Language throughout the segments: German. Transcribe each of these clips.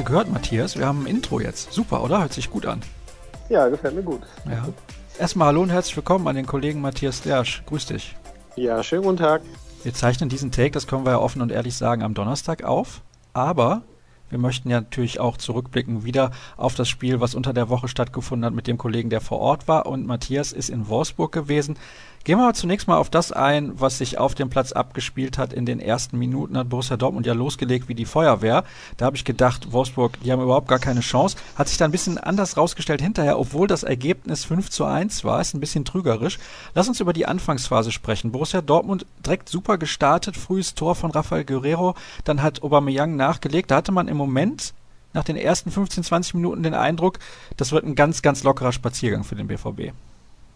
Du gehört, Matthias? Wir haben ein Intro jetzt. Super, oder? Hört sich gut an. Ja, gefällt mir gut. Ja. Erstmal hallo und herzlich willkommen an den Kollegen Matthias Dersch. Grüß dich. Ja, schönen guten Tag. Wir zeichnen diesen Take, das können wir ja offen und ehrlich sagen, am Donnerstag auf. Aber wir möchten ja natürlich auch zurückblicken wieder auf das Spiel, was unter der Woche stattgefunden hat mit dem Kollegen, der vor Ort war. Und Matthias ist in Wolfsburg gewesen. Gehen wir zunächst mal auf das ein, was sich auf dem Platz abgespielt hat. In den ersten Minuten hat Borussia Dortmund ja losgelegt wie die Feuerwehr. Da habe ich gedacht, Wolfsburg, die haben überhaupt gar keine Chance. Hat sich da ein bisschen anders rausgestellt hinterher, obwohl das Ergebnis 5 zu 1 war. Ist ein bisschen trügerisch. Lass uns über die Anfangsphase sprechen. Borussia Dortmund direkt super gestartet. Frühes Tor von Rafael Guerrero. Dann hat Aubameyang nachgelegt. Da hatte man im Moment nach den ersten 15, 20 Minuten den Eindruck, das wird ein ganz, ganz lockerer Spaziergang für den BVB.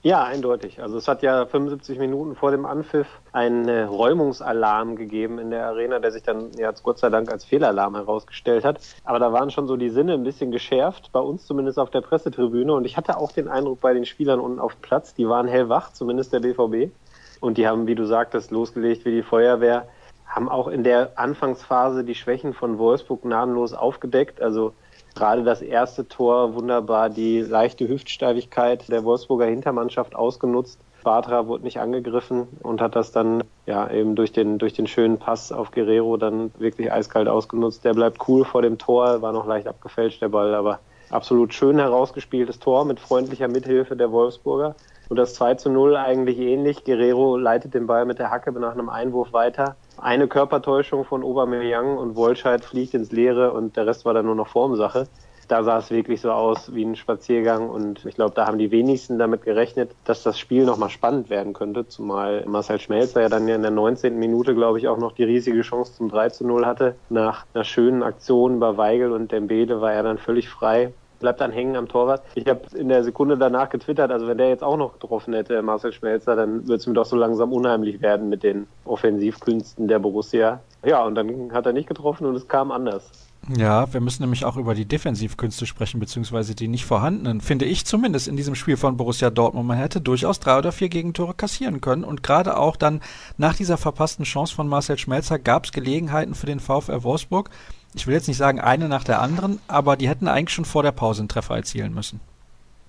Ja, eindeutig. Also es hat ja 75 Minuten vor dem Anpfiff einen äh, Räumungsalarm gegeben in der Arena, der sich dann ja Gott sei Dank als Fehlalarm herausgestellt hat. Aber da waren schon so die Sinne ein bisschen geschärft, bei uns zumindest auf der Pressetribüne. Und ich hatte auch den Eindruck bei den Spielern unten auf Platz, die waren hellwach, zumindest der BVB. Und die haben, wie du sagtest, losgelegt wie die Feuerwehr, haben auch in der Anfangsphase die Schwächen von Wolfsburg gnadenlos aufgedeckt. Also Gerade das erste Tor wunderbar die leichte Hüftsteifigkeit der Wolfsburger Hintermannschaft ausgenutzt. Bartra wurde nicht angegriffen und hat das dann ja eben durch den, durch den schönen Pass auf Guerrero dann wirklich eiskalt ausgenutzt. Der bleibt cool vor dem Tor, war noch leicht abgefälscht der Ball, aber absolut schön herausgespieltes Tor mit freundlicher Mithilfe der Wolfsburger. Und das 2 zu 0 eigentlich ähnlich. Guerrero leitet den Ball mit der Hacke nach einem Einwurf weiter. Eine Körpertäuschung von Aubameyang und Wolscheid fliegt ins Leere und der Rest war dann nur noch Formsache. Da sah es wirklich so aus wie ein Spaziergang und ich glaube, da haben die wenigsten damit gerechnet, dass das Spiel nochmal spannend werden könnte, zumal Marcel Schmelzer ja dann ja in der 19. Minute, glaube ich, auch noch die riesige Chance zum 3 zu 0 hatte. Nach einer schönen Aktion bei Weigel und Dembele war er dann völlig frei bleibt dann hängen am Torwart. Ich habe in der Sekunde danach getwittert, also wenn der jetzt auch noch getroffen hätte, Marcel Schmelzer, dann würde es mir doch so langsam unheimlich werden mit den Offensivkünsten der Borussia. Ja, und dann hat er nicht getroffen und es kam anders. Ja, wir müssen nämlich auch über die Defensivkünste sprechen, beziehungsweise die nicht vorhandenen, finde ich zumindest in diesem Spiel von Borussia Dortmund. Man hätte durchaus drei oder vier Gegentore kassieren können und gerade auch dann nach dieser verpassten Chance von Marcel Schmelzer gab es Gelegenheiten für den VfR Wolfsburg, ich will jetzt nicht sagen eine nach der anderen, aber die hätten eigentlich schon vor der Pause einen Treffer erzielen müssen.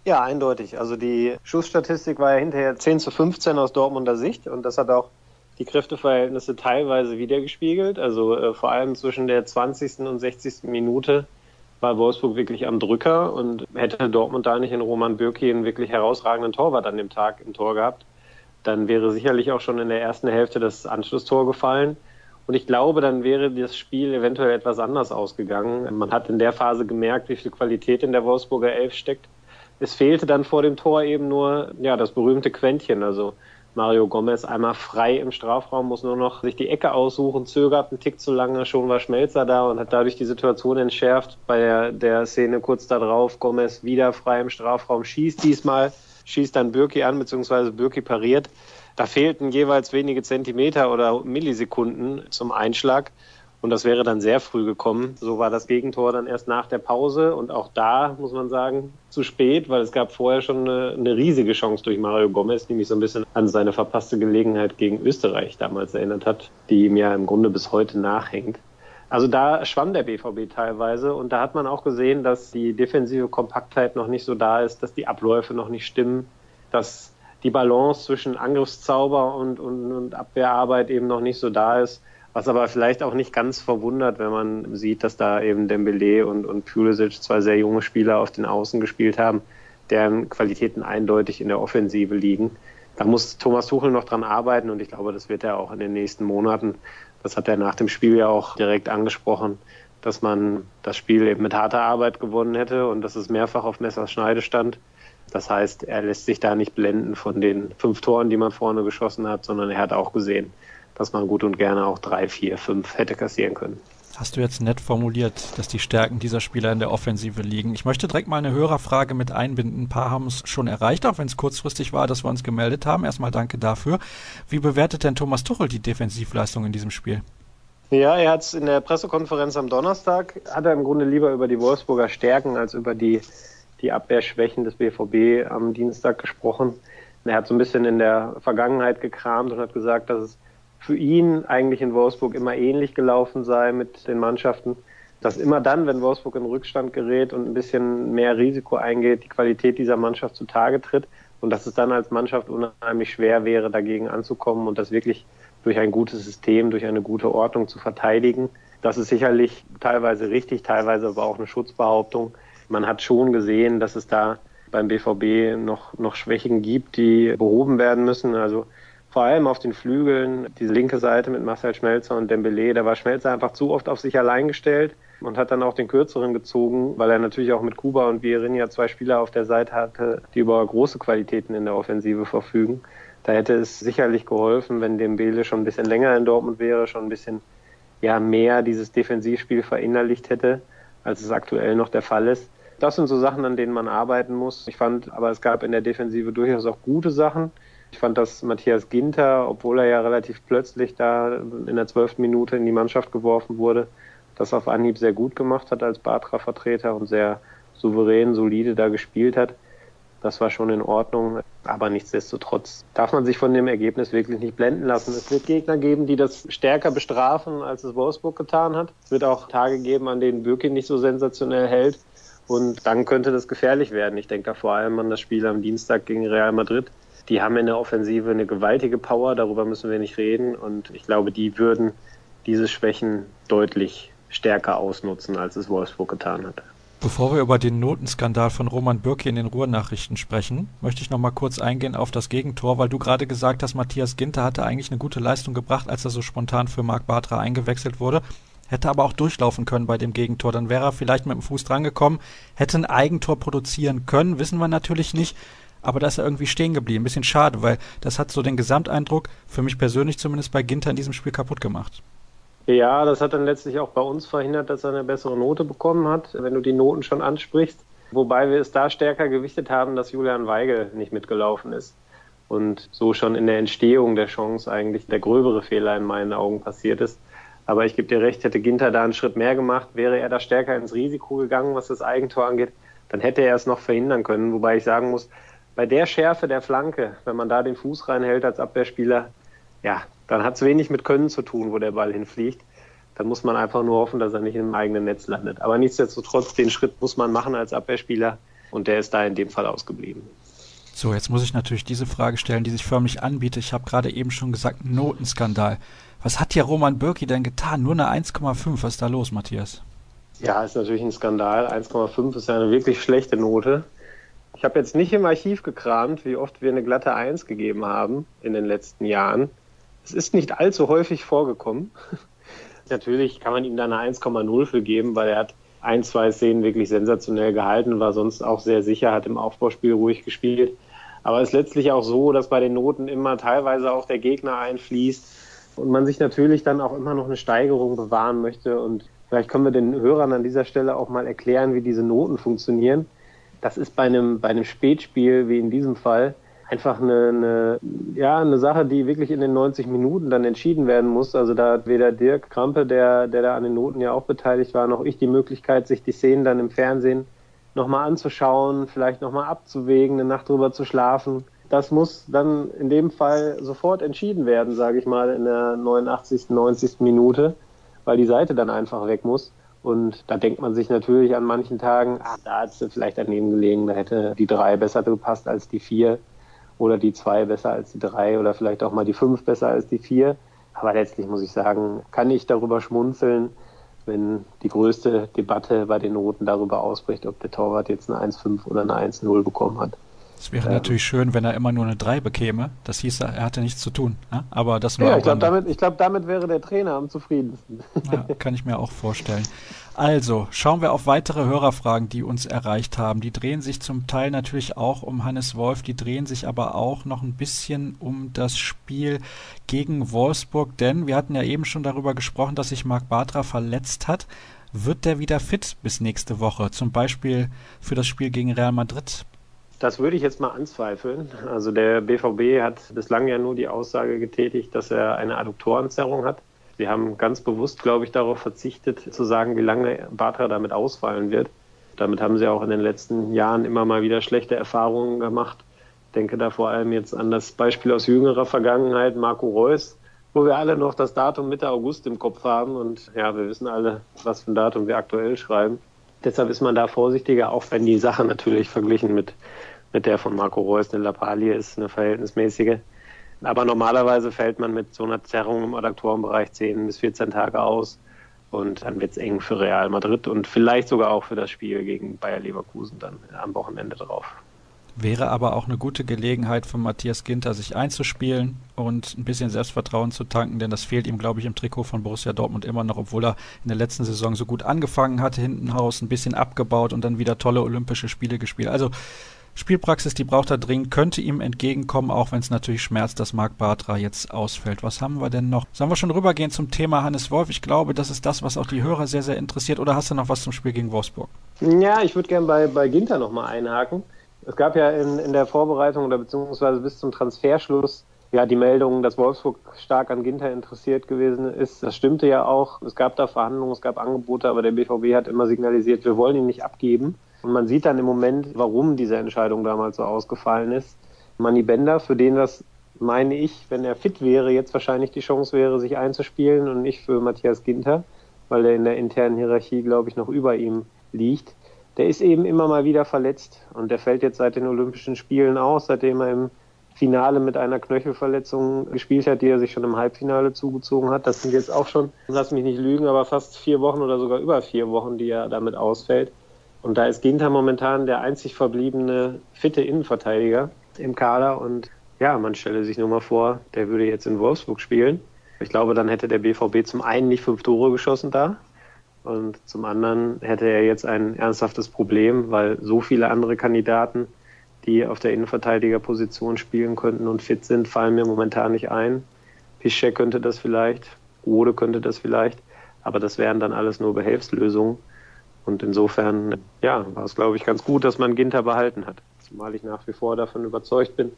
Ja, eindeutig. Also die Schussstatistik war ja hinterher 10 zu 15 aus Dortmunder Sicht und das hat auch die Kräfteverhältnisse teilweise wiedergespiegelt. Also äh, vor allem zwischen der 20. und 60. Minute war Wolfsburg wirklich am Drücker und hätte Dortmund da nicht in Roman Bürki einen wirklich herausragenden Torwart an dem Tag im Tor gehabt, dann wäre sicherlich auch schon in der ersten Hälfte das Anschlusstor gefallen. Und ich glaube, dann wäre das Spiel eventuell etwas anders ausgegangen. Man hat in der Phase gemerkt, wie viel Qualität in der Wolfsburger Elf steckt. Es fehlte dann vor dem Tor eben nur ja das berühmte Quäntchen. Also Mario Gomez einmal frei im Strafraum, muss nur noch sich die Ecke aussuchen, zögert einen Tick zu lange, schon war Schmelzer da und hat dadurch die Situation entschärft. Bei der, der Szene kurz darauf, Gomez wieder frei im Strafraum, schießt diesmal, schießt dann Birki an, beziehungsweise Birki pariert. Da fehlten jeweils wenige Zentimeter oder Millisekunden zum Einschlag. Und das wäre dann sehr früh gekommen. So war das Gegentor dann erst nach der Pause und auch da, muss man sagen, zu spät, weil es gab vorher schon eine, eine, riesige Chance durch Mario Gomez, die mich so ein bisschen an seine verpasste Gelegenheit gegen Österreich damals erinnert hat, die ihm ja im Grunde bis heute nachhängt. Also da schwamm der BVB teilweise und da hat man auch gesehen, dass die defensive Kompaktheit noch nicht so da ist, dass die Abläufe noch nicht stimmen, dass die Balance zwischen Angriffszauber und, und, und Abwehrarbeit eben noch nicht so da ist. Was aber vielleicht auch nicht ganz verwundert, wenn man sieht, dass da eben Dembele und, und Pulisic, zwei sehr junge Spieler auf den Außen gespielt haben, deren Qualitäten eindeutig in der Offensive liegen. Da muss Thomas Tuchel noch dran arbeiten und ich glaube, das wird er auch in den nächsten Monaten. Das hat er nach dem Spiel ja auch direkt angesprochen, dass man das Spiel eben mit harter Arbeit gewonnen hätte und dass es mehrfach auf Messers Schneide stand. Das heißt, er lässt sich da nicht blenden von den fünf Toren, die man vorne geschossen hat, sondern er hat auch gesehen, dass man gut und gerne auch drei, vier, fünf hätte kassieren können. Hast du jetzt nett formuliert, dass die Stärken dieser Spieler in der Offensive liegen. Ich möchte direkt mal eine Hörerfrage mit einbinden. Ein paar haben es schon erreicht, auch wenn es kurzfristig war, dass wir uns gemeldet haben. Erstmal danke dafür. Wie bewertet denn Thomas Tuchel die Defensivleistung in diesem Spiel? Ja, er hat es in der Pressekonferenz am Donnerstag, hat er im Grunde lieber über die Wolfsburger Stärken als über die die Abwehrschwächen des BVB am Dienstag gesprochen. Er hat so ein bisschen in der Vergangenheit gekramt und hat gesagt, dass es für ihn eigentlich in Wolfsburg immer ähnlich gelaufen sei mit den Mannschaften. dass immer dann, wenn Wolfsburg in Rückstand gerät und ein bisschen mehr Risiko eingeht, die Qualität dieser Mannschaft zutage tritt und dass es dann als Mannschaft unheimlich schwer wäre, dagegen anzukommen und das wirklich durch ein gutes System, durch eine gute Ordnung zu verteidigen. Das ist sicherlich teilweise richtig, teilweise aber auch eine Schutzbehauptung. Man hat schon gesehen, dass es da beim BVB noch, noch Schwächen gibt, die behoben werden müssen. Also vor allem auf den Flügeln, die linke Seite mit Marcel Schmelzer und Dembele, da war Schmelzer einfach zu oft auf sich allein gestellt und hat dann auch den kürzeren gezogen, weil er natürlich auch mit Kuba und Vierinha zwei Spieler auf der Seite hatte, die über große Qualitäten in der Offensive verfügen. Da hätte es sicherlich geholfen, wenn Dembele schon ein bisschen länger in Dortmund wäre, schon ein bisschen ja, mehr dieses Defensivspiel verinnerlicht hätte, als es aktuell noch der Fall ist. Das sind so Sachen, an denen man arbeiten muss. Ich fand, aber es gab in der Defensive durchaus auch gute Sachen. Ich fand, dass Matthias Ginter, obwohl er ja relativ plötzlich da in der zwölften Minute in die Mannschaft geworfen wurde, das auf Anhieb sehr gut gemacht hat als Batra-Vertreter und sehr souverän, solide da gespielt hat. Das war schon in Ordnung. Aber nichtsdestotrotz darf man sich von dem Ergebnis wirklich nicht blenden lassen. Es wird Gegner geben, die das stärker bestrafen, als es Wolfsburg getan hat. Es wird auch Tage geben, an denen Bürki nicht so sensationell hält. Und dann könnte das gefährlich werden. Ich denke da vor allem an das Spiel am Dienstag gegen Real Madrid. Die haben in der Offensive eine gewaltige Power, darüber müssen wir nicht reden. Und ich glaube, die würden diese Schwächen deutlich stärker ausnutzen, als es Wolfsburg getan hat. Bevor wir über den Notenskandal von Roman Bürki in den Ruhrnachrichten sprechen, möchte ich noch mal kurz eingehen auf das Gegentor, weil du gerade gesagt hast, Matthias Ginter hatte eigentlich eine gute Leistung gebracht, als er so spontan für Marc Bartra eingewechselt wurde hätte aber auch durchlaufen können bei dem Gegentor. Dann wäre er vielleicht mit dem Fuß drangekommen, hätte ein Eigentor produzieren können, wissen wir natürlich nicht. Aber da ist er irgendwie stehen geblieben. Ein bisschen schade, weil das hat so den Gesamteindruck, für mich persönlich zumindest bei Ginter in diesem Spiel kaputt gemacht. Ja, das hat dann letztlich auch bei uns verhindert, dass er eine bessere Note bekommen hat, wenn du die Noten schon ansprichst. Wobei wir es da stärker gewichtet haben, dass Julian Weigel nicht mitgelaufen ist. Und so schon in der Entstehung der Chance eigentlich der gröbere Fehler in meinen Augen passiert ist. Aber ich gebe dir recht, hätte Ginter da einen Schritt mehr gemacht, wäre er da stärker ins Risiko gegangen, was das Eigentor angeht, dann hätte er es noch verhindern können. Wobei ich sagen muss, bei der Schärfe der Flanke, wenn man da den Fuß reinhält als Abwehrspieler, ja, dann hat es wenig mit Können zu tun, wo der Ball hinfliegt. Dann muss man einfach nur hoffen, dass er nicht im eigenen Netz landet. Aber nichtsdestotrotz, den Schritt muss man machen als Abwehrspieler und der ist da in dem Fall ausgeblieben. So, jetzt muss ich natürlich diese Frage stellen, die sich förmlich anbietet. Ich habe gerade eben schon gesagt, Notenskandal. Was hat hier Roman Birki denn getan? Nur eine 1,5. Was ist da los, Matthias? Ja, ist natürlich ein Skandal. 1,5 ist ja eine wirklich schlechte Note. Ich habe jetzt nicht im Archiv gekramt, wie oft wir eine glatte 1 gegeben haben in den letzten Jahren. Es ist nicht allzu häufig vorgekommen. natürlich kann man ihm da eine 1,0 für geben, weil er hat ein, zwei Szenen wirklich sensationell gehalten, war sonst auch sehr sicher, hat im Aufbauspiel ruhig gespielt. Aber es ist letztlich auch so, dass bei den Noten immer teilweise auch der Gegner einfließt und man sich natürlich dann auch immer noch eine Steigerung bewahren möchte. Und vielleicht können wir den Hörern an dieser Stelle auch mal erklären, wie diese Noten funktionieren. Das ist bei einem, bei einem Spätspiel, wie in diesem Fall, einfach eine, eine, ja, eine Sache, die wirklich in den 90 Minuten dann entschieden werden muss. Also da hat weder Dirk Krampe, der, der da an den Noten ja auch beteiligt war, noch ich die Möglichkeit, sich die Szenen dann im Fernsehen nochmal anzuschauen, vielleicht nochmal abzuwägen, eine Nacht drüber zu schlafen das muss dann in dem Fall sofort entschieden werden, sage ich mal, in der 89., 90. Minute, weil die Seite dann einfach weg muss. Und da denkt man sich natürlich an manchen Tagen, ah, da hat es vielleicht daneben gelegen, da hätte die drei besser gepasst als die vier oder die zwei besser als die drei oder vielleicht auch mal die fünf besser als die vier. Aber letztlich muss ich sagen, kann ich darüber schmunzeln, wenn die größte Debatte bei den Noten darüber ausbricht, ob der Torwart jetzt eine 1,5 oder eine 1,0 bekommen hat. Es wäre ähm, natürlich schön, wenn er immer nur eine 3 bekäme. Das hieß, er hatte nichts zu tun. Ja? Aber das nur ja, ich glaube, damit, glaub, damit wäre der Trainer am zufriedensten. Ja, kann ich mir auch vorstellen. Also, schauen wir auf weitere Hörerfragen, die uns erreicht haben. Die drehen sich zum Teil natürlich auch um Hannes Wolf, die drehen sich aber auch noch ein bisschen um das Spiel gegen Wolfsburg, denn wir hatten ja eben schon darüber gesprochen, dass sich Marc Bartra verletzt hat. Wird der wieder fit bis nächste Woche? Zum Beispiel für das Spiel gegen Real Madrid das würde ich jetzt mal anzweifeln. Also der BVB hat bislang ja nur die Aussage getätigt, dass er eine Adduktorenzerrung hat. Sie haben ganz bewusst, glaube ich, darauf verzichtet, zu sagen, wie lange Batra damit ausfallen wird. Damit haben sie auch in den letzten Jahren immer mal wieder schlechte Erfahrungen gemacht. Ich denke da vor allem jetzt an das Beispiel aus jüngerer Vergangenheit, Marco Reus, wo wir alle noch das Datum Mitte August im Kopf haben und ja, wir wissen alle, was für ein Datum wir aktuell schreiben. Deshalb ist man da vorsichtiger, auch wenn die Sache natürlich verglichen mit, mit der von Marco Reus in Lappalie ist, eine verhältnismäßige. Aber normalerweise fällt man mit so einer Zerrung im Adduktorenbereich 10 bis 14 Tage aus. Und dann wird es eng für Real Madrid und vielleicht sogar auch für das Spiel gegen Bayer Leverkusen dann am Wochenende drauf. Wäre aber auch eine gute Gelegenheit für Matthias Ginter, sich einzuspielen und ein bisschen Selbstvertrauen zu tanken, denn das fehlt ihm, glaube ich, im Trikot von Borussia Dortmund immer noch, obwohl er in der letzten Saison so gut angefangen hatte, hinten raus, ein bisschen abgebaut und dann wieder tolle Olympische Spiele gespielt. Also Spielpraxis, die braucht er dringend, könnte ihm entgegenkommen, auch wenn es natürlich schmerzt, dass Marc Bartra jetzt ausfällt. Was haben wir denn noch? Sollen wir schon rübergehen zum Thema Hannes Wolf? Ich glaube, das ist das, was auch die Hörer sehr, sehr interessiert. Oder hast du noch was zum Spiel gegen Wolfsburg? Ja, ich würde gerne bei, bei Ginter nochmal einhaken. Es gab ja in, in der Vorbereitung oder beziehungsweise bis zum Transferschluss ja die Meldung, dass Wolfsburg stark an Ginter interessiert gewesen ist. Das stimmte ja auch. Es gab da Verhandlungen, es gab Angebote, aber der BVB hat immer signalisiert, wir wollen ihn nicht abgeben. Und man sieht dann im Moment, warum diese Entscheidung damals so ausgefallen ist. Manny Bender, für den das, meine ich, wenn er fit wäre, jetzt wahrscheinlich die Chance wäre, sich einzuspielen und nicht für Matthias Ginter, weil er in der internen Hierarchie, glaube ich, noch über ihm liegt. Der ist eben immer mal wieder verletzt und der fällt jetzt seit den Olympischen Spielen aus, seitdem er im Finale mit einer Knöchelverletzung gespielt hat, die er sich schon im Halbfinale zugezogen hat. Das sind jetzt auch schon, lass mich nicht lügen, aber fast vier Wochen oder sogar über vier Wochen, die er damit ausfällt. Und da ist Ginter momentan der einzig verbliebene fitte Innenverteidiger im Kader. Und ja, man stelle sich nur mal vor, der würde jetzt in Wolfsburg spielen. Ich glaube, dann hätte der BVB zum einen nicht fünf Tore geschossen da. Und zum anderen hätte er jetzt ein ernsthaftes Problem, weil so viele andere Kandidaten, die auf der Innenverteidigerposition spielen könnten und fit sind, fallen mir momentan nicht ein. Piszczek könnte das vielleicht, Rode könnte das vielleicht, aber das wären dann alles nur Behelfslösungen. Und insofern, ja, war es, glaube ich, ganz gut, dass man Ginter behalten hat. Zumal ich nach wie vor davon überzeugt bin,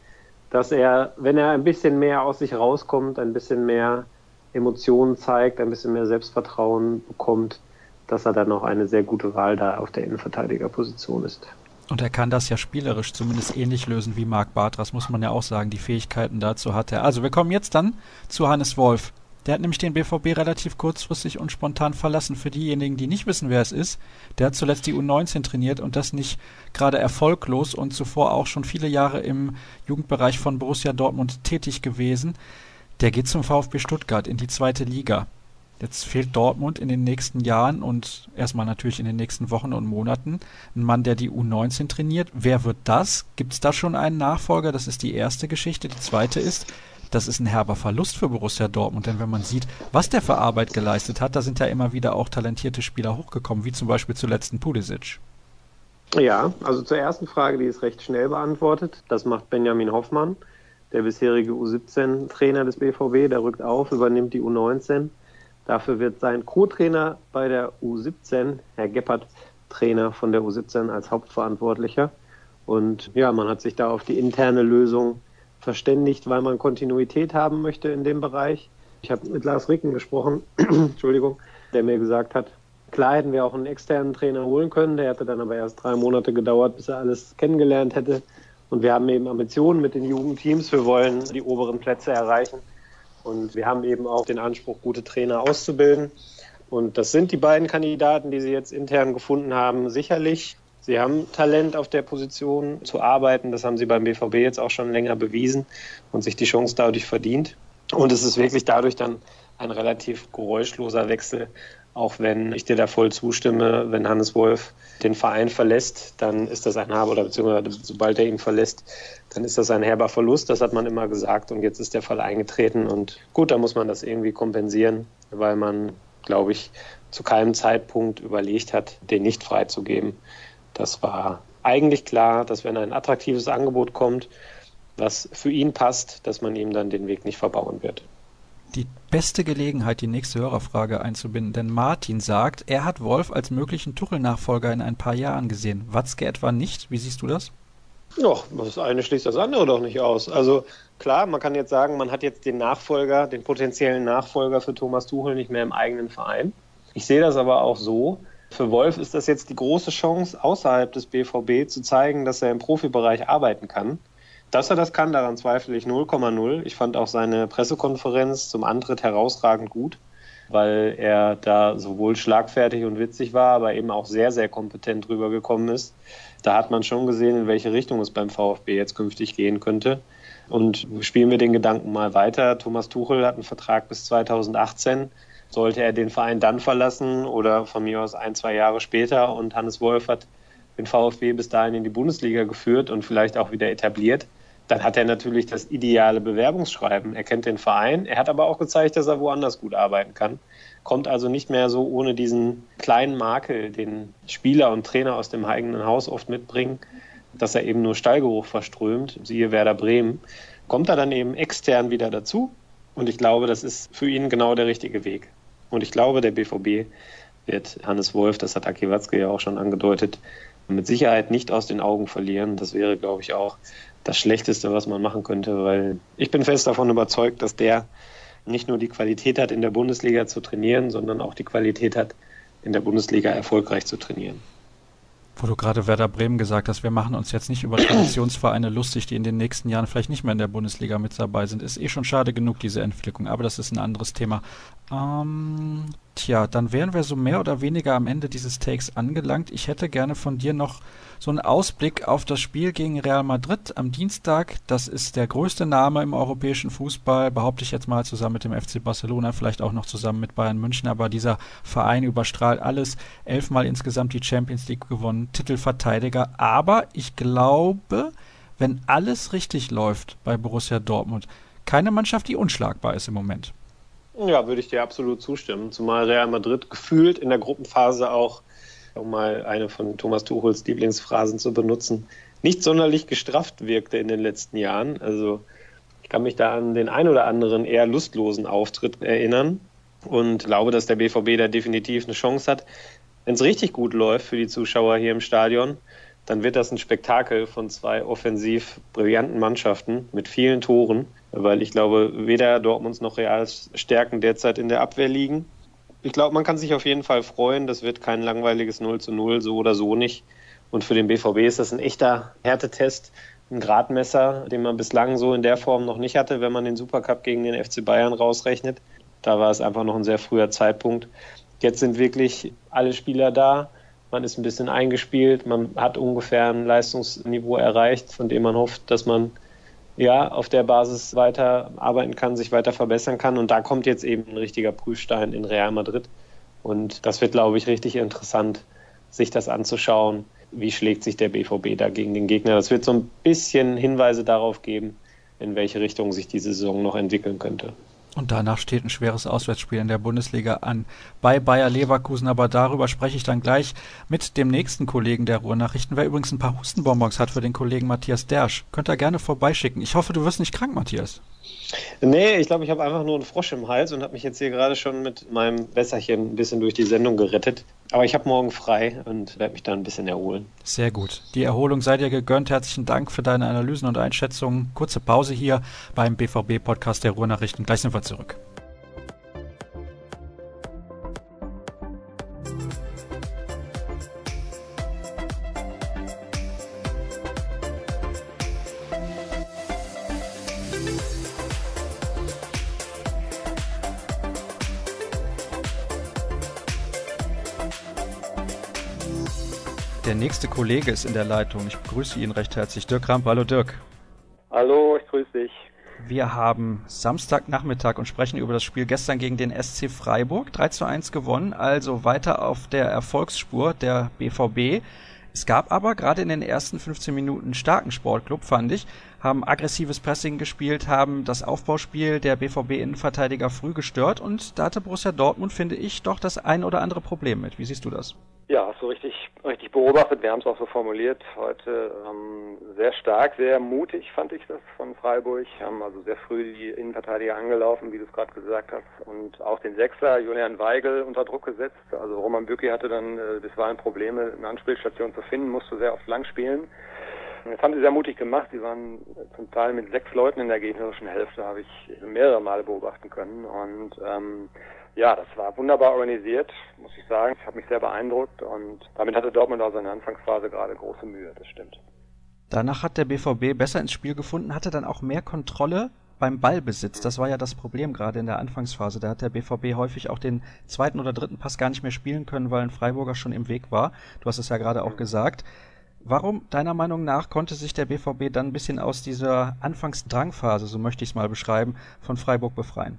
dass er, wenn er ein bisschen mehr aus sich rauskommt, ein bisschen mehr Emotionen zeigt, ein bisschen mehr Selbstvertrauen bekommt, dass er dann noch eine sehr gute Wahl da auf der Innenverteidigerposition ist. Und er kann das ja spielerisch zumindest ähnlich lösen wie Marc Bartras, muss man ja auch sagen. Die Fähigkeiten dazu hat er. Also wir kommen jetzt dann zu Hannes Wolf. Der hat nämlich den BVB relativ kurzfristig und spontan verlassen. Für diejenigen, die nicht wissen, wer es ist, der hat zuletzt die U19 trainiert und das nicht gerade erfolglos und zuvor auch schon viele Jahre im Jugendbereich von Borussia Dortmund tätig gewesen. Der geht zum VfB Stuttgart in die zweite Liga. Jetzt fehlt Dortmund in den nächsten Jahren und erstmal natürlich in den nächsten Wochen und Monaten ein Mann, der die U19 trainiert. Wer wird das? Gibt es da schon einen Nachfolger? Das ist die erste Geschichte. Die zweite ist, das ist ein herber Verlust für Borussia Dortmund, denn wenn man sieht, was der für Arbeit geleistet hat, da sind ja immer wieder auch talentierte Spieler hochgekommen, wie zum Beispiel zuletzt ein Pulisic. Ja, also zur ersten Frage, die ist recht schnell beantwortet. Das macht Benjamin Hoffmann, der bisherige U17-Trainer des BVB, der rückt auf, übernimmt die U19. Dafür wird sein Co-Trainer bei der U17, Herr Geppert, Trainer von der U17 als Hauptverantwortlicher. Und ja, man hat sich da auf die interne Lösung verständigt, weil man Kontinuität haben möchte in dem Bereich. Ich habe mit Lars Ricken gesprochen, Entschuldigung, der mir gesagt hat, klar hätten wir auch einen externen Trainer holen können, der hätte dann aber erst drei Monate gedauert, bis er alles kennengelernt hätte. Und wir haben eben Ambitionen mit den Jugendteams, wir wollen die oberen Plätze erreichen. Und wir haben eben auch den Anspruch, gute Trainer auszubilden. Und das sind die beiden Kandidaten, die Sie jetzt intern gefunden haben, sicherlich. Sie haben Talent auf der Position zu arbeiten. Das haben Sie beim BVB jetzt auch schon länger bewiesen und sich die Chance dadurch verdient. Und es ist wirklich dadurch dann ein relativ geräuschloser Wechsel, auch wenn ich dir da voll zustimme, wenn Hannes Wolf den Verein verlässt, dann ist das ein herber, oder beziehungsweise sobald er ihn verlässt, dann ist das ein herber Verlust. Das hat man immer gesagt und jetzt ist der Fall eingetreten und gut, da muss man das irgendwie kompensieren, weil man, glaube ich, zu keinem Zeitpunkt überlegt hat, den nicht freizugeben. Das war eigentlich klar, dass wenn ein attraktives Angebot kommt, was für ihn passt, dass man ihm dann den Weg nicht verbauen wird. Die beste Gelegenheit, die nächste Hörerfrage einzubinden, denn Martin sagt, er hat Wolf als möglichen Tuchel-Nachfolger in ein paar Jahren gesehen. Watzke etwa nicht. Wie siehst du das? Doch, das eine schließt das andere doch nicht aus. Also klar, man kann jetzt sagen, man hat jetzt den Nachfolger, den potenziellen Nachfolger für Thomas Tuchel nicht mehr im eigenen Verein. Ich sehe das aber auch so, für Wolf ist das jetzt die große Chance, außerhalb des BVB zu zeigen, dass er im Profibereich arbeiten kann. Dass er das kann, daran zweifle ich 0,0. Ich fand auch seine Pressekonferenz zum Antritt herausragend gut, weil er da sowohl schlagfertig und witzig war, aber eben auch sehr, sehr kompetent rübergekommen ist. Da hat man schon gesehen, in welche Richtung es beim VfB jetzt künftig gehen könnte. Und spielen wir den Gedanken mal weiter. Thomas Tuchel hat einen Vertrag bis 2018. Sollte er den Verein dann verlassen oder von mir aus ein, zwei Jahre später und Hannes Wolf hat den VfB bis dahin in die Bundesliga geführt und vielleicht auch wieder etabliert, dann hat er natürlich das ideale Bewerbungsschreiben. Er kennt den Verein, er hat aber auch gezeigt, dass er woanders gut arbeiten kann. Kommt also nicht mehr so ohne diesen kleinen Makel, den Spieler und Trainer aus dem eigenen Haus oft mitbringen, dass er eben nur Stallgeruch verströmt, siehe Werder Bremen, kommt er dann eben extern wieder dazu. Und ich glaube, das ist für ihn genau der richtige Weg. Und ich glaube, der BVB wird Hannes Wolf, das hat Aki Watzke ja auch schon angedeutet, mit Sicherheit nicht aus den Augen verlieren. Das wäre, glaube ich, auch das Schlechteste, was man machen könnte, weil ich bin fest davon überzeugt, dass der nicht nur die Qualität hat, in der Bundesliga zu trainieren, sondern auch die Qualität hat, in der Bundesliga erfolgreich zu trainieren. Wo du gerade Werder Bremen gesagt hast, wir machen uns jetzt nicht über Traditionsvereine lustig, die in den nächsten Jahren vielleicht nicht mehr in der Bundesliga mit dabei sind. Ist eh schon schade genug, diese Entwicklung, aber das ist ein anderes Thema. Ähm, tja, dann wären wir so mehr oder weniger am Ende dieses Takes angelangt. Ich hätte gerne von dir noch so einen Ausblick auf das Spiel gegen Real Madrid am Dienstag. Das ist der größte Name im europäischen Fußball, behaupte ich jetzt mal zusammen mit dem FC Barcelona, vielleicht auch noch zusammen mit Bayern München. Aber dieser Verein überstrahlt alles. Elfmal insgesamt die Champions League gewonnen, Titelverteidiger. Aber ich glaube, wenn alles richtig läuft bei Borussia Dortmund, keine Mannschaft, die unschlagbar ist im Moment. Ja, würde ich dir absolut zustimmen. Zumal Real Madrid gefühlt in der Gruppenphase auch um mal eine von Thomas Tuchels Lieblingsphrasen zu benutzen, nicht sonderlich gestrafft wirkte in den letzten Jahren. Also ich kann mich da an den ein oder anderen eher lustlosen Auftritt erinnern und glaube, dass der BVB da definitiv eine Chance hat. Wenn es richtig gut läuft für die Zuschauer hier im Stadion, dann wird das ein Spektakel von zwei offensiv brillanten Mannschaften mit vielen Toren, weil ich glaube, weder Dortmunds noch Reals Stärken derzeit in der Abwehr liegen ich glaube, man kann sich auf jeden Fall freuen. Das wird kein langweiliges 0 zu 0, so oder so nicht. Und für den BVB ist das ein echter Härtetest, ein Gradmesser, den man bislang so in der Form noch nicht hatte, wenn man den Supercup gegen den FC Bayern rausrechnet. Da war es einfach noch ein sehr früher Zeitpunkt. Jetzt sind wirklich alle Spieler da. Man ist ein bisschen eingespielt. Man hat ungefähr ein Leistungsniveau erreicht, von dem man hofft, dass man ja, auf der Basis weiter arbeiten kann, sich weiter verbessern kann. Und da kommt jetzt eben ein richtiger Prüfstein in Real Madrid. Und das wird, glaube ich, richtig interessant, sich das anzuschauen. Wie schlägt sich der BVB da gegen den Gegner? Das wird so ein bisschen Hinweise darauf geben, in welche Richtung sich diese Saison noch entwickeln könnte. Und danach steht ein schweres Auswärtsspiel in der Bundesliga an bei Bayer Leverkusen. Aber darüber spreche ich dann gleich mit dem nächsten Kollegen der Ruhrnachrichten. Wer übrigens ein paar Hustenbonbons hat für den Kollegen Matthias Dersch, könnt ihr gerne vorbeischicken. Ich hoffe, du wirst nicht krank, Matthias. Nee, ich glaube, ich habe einfach nur einen Frosch im Hals und habe mich jetzt hier gerade schon mit meinem Wässerchen ein bisschen durch die Sendung gerettet. Aber ich habe morgen frei und werde mich da ein bisschen erholen. Sehr gut. Die Erholung sei dir gegönnt. Herzlichen Dank für deine Analysen und Einschätzungen. Kurze Pause hier beim BVB-Podcast der Ruhrnachrichten. Gleich sind wir zurück. Der nächste Kollege ist in der Leitung. Ich begrüße ihn recht herzlich. Dirk Ramp. Hallo Dirk. Hallo, ich grüße dich. Wir haben Samstagnachmittag und sprechen über das Spiel gestern gegen den SC Freiburg. 3 zu 1 gewonnen, also weiter auf der Erfolgsspur der BVB. Es gab aber gerade in den ersten 15 Minuten starken Sportclub, fand ich, haben aggressives Pressing gespielt, haben das Aufbauspiel der BVB-Innenverteidiger früh gestört und da hatte Borussia Dortmund, finde ich, doch das ein oder andere Problem mit. Wie siehst du das? Ja, hast du richtig, richtig beobachtet. Wir haben es auch so formuliert heute. Ähm, sehr stark, sehr mutig fand ich das von Freiburg. Haben also sehr früh die Innenverteidiger angelaufen, wie du es gerade gesagt hast. Und auch den Sechser, Julian Weigel, unter Druck gesetzt. Also Roman Bücki hatte dann äh, bisweilen Probleme, eine Anspielstation zu finden, musste sehr oft lang spielen. Das haben sie sehr mutig gemacht. Sie waren zum Teil mit sechs Leuten in der gegnerischen Hälfte, habe ich mehrere Male beobachten können. Und ähm, ja, das war wunderbar organisiert, muss ich sagen. Ich habe mich sehr beeindruckt und damit hatte Dortmund auch seine Anfangsphase gerade große Mühe, das stimmt. Danach hat der BVB besser ins Spiel gefunden, hatte dann auch mehr Kontrolle beim Ballbesitz. Das war ja das Problem gerade in der Anfangsphase. Da hat der BVB häufig auch den zweiten oder dritten Pass gar nicht mehr spielen können, weil ein Freiburger schon im Weg war. Du hast es ja gerade auch gesagt. Warum, deiner Meinung nach, konnte sich der BVB dann ein bisschen aus dieser Anfangsdrangphase, so möchte ich es mal beschreiben, von Freiburg befreien?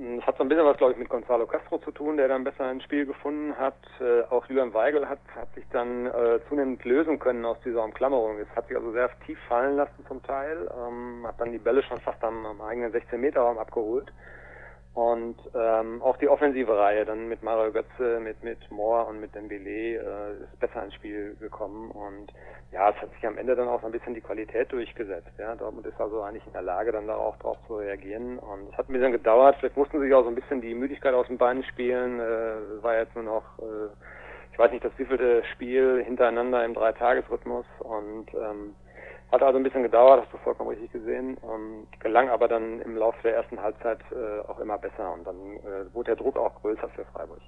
Das hat so ein bisschen was, glaube ich, mit Gonzalo Castro zu tun, der dann besser ins Spiel gefunden hat. Äh, auch Julian Weigel hat, hat sich dann äh, zunehmend lösen können aus dieser Umklammerung. Es hat sich also sehr tief fallen lassen zum Teil, ähm, hat dann die Bälle schon fast am, am eigenen 16-Meter-Raum abgeholt. Und ähm, auch die offensive Reihe dann mit Mario Götze, mit mit Moore und mit Dembele äh, ist besser ins Spiel gekommen und ja, es hat sich am Ende dann auch so ein bisschen die Qualität durchgesetzt. Ja, Dortmund ist also eigentlich in der Lage, dann da auch drauf zu reagieren und es hat ein bisschen gedauert. Vielleicht mussten sie auch so ein bisschen die Müdigkeit aus den Beinen spielen. Äh, war jetzt nur noch, äh, ich weiß nicht, das wievielte Spiel hintereinander im Dreitagesrhythmus und ähm, hat also ein bisschen gedauert, hast du vollkommen richtig gesehen. Ähm, gelang aber dann im Laufe der ersten Halbzeit äh, auch immer besser und dann äh, wurde der Druck auch größer für Freiburg.